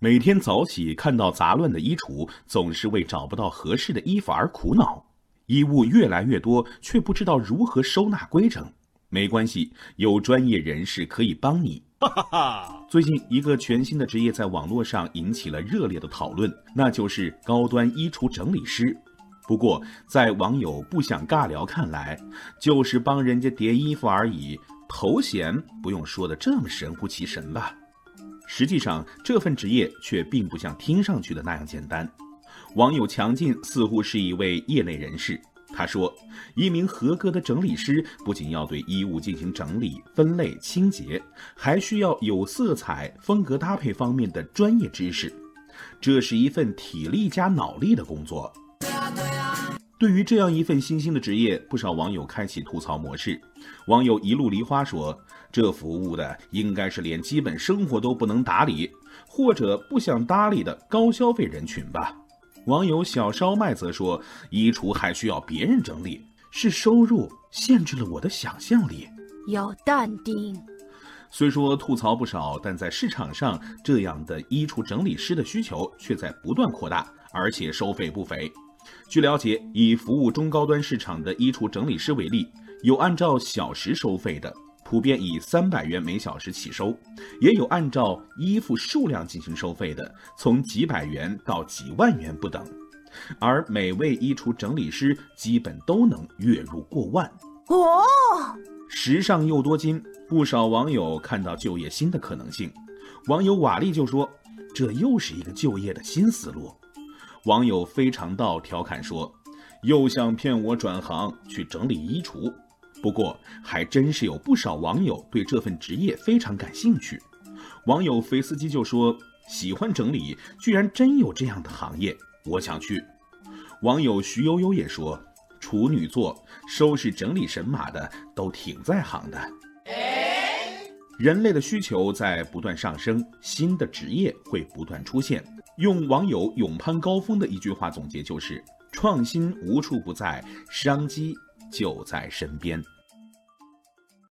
每天早起看到杂乱的衣橱，总是为找不到合适的衣服而苦恼。衣物越来越多，却不知道如何收纳规整。没关系，有专业人士可以帮你。哈哈哈！最近一个全新的职业在网络上引起了热烈的讨论，那就是高端衣橱整理师。不过，在网友不想尬聊看来，就是帮人家叠衣服而已，头衔不用说的这么神乎其神吧？实际上，这份职业却并不像听上去的那样简单。网友强劲似乎是一位业内人士，他说：“一名合格的整理师不仅要对衣物进行整理、分类、清洁，还需要有色彩、风格搭配方面的专业知识，这是一份体力加脑力的工作。”对于这样一份新兴的职业，不少网友开启吐槽模式。网友一路梨花说：“这服务的应该是连基本生活都不能打理，或者不想搭理的高消费人群吧。”网友小烧麦则说：“衣橱还需要别人整理，是收入限制了我的想象力。”要淡定。虽说吐槽不少，但在市场上，这样的衣橱整理师的需求却在不断扩大，而且收费不菲。据了解，以服务中高端市场的衣橱整理师为例，有按照小时收费的，普遍以三百元每小时起收；也有按照衣服数量进行收费的，从几百元到几万元不等。而每位衣橱整理师基本都能月入过万。哦，时尚又多金，不少网友看到就业新的可能性。网友瓦力就说：“这又是一个就业的新思路。”网友非常道调侃说：“又想骗我转行去整理衣橱。”不过，还真是有不少网友对这份职业非常感兴趣。网友肥司机就说：“喜欢整理，居然真有这样的行业，我想去。”网友徐悠悠也说：“处女座收拾整理神马的都挺在行的。”人类的需求在不断上升，新的职业会不断出现。用网友勇攀高峰的一句话总结就是：创新无处不在，商机就在身边。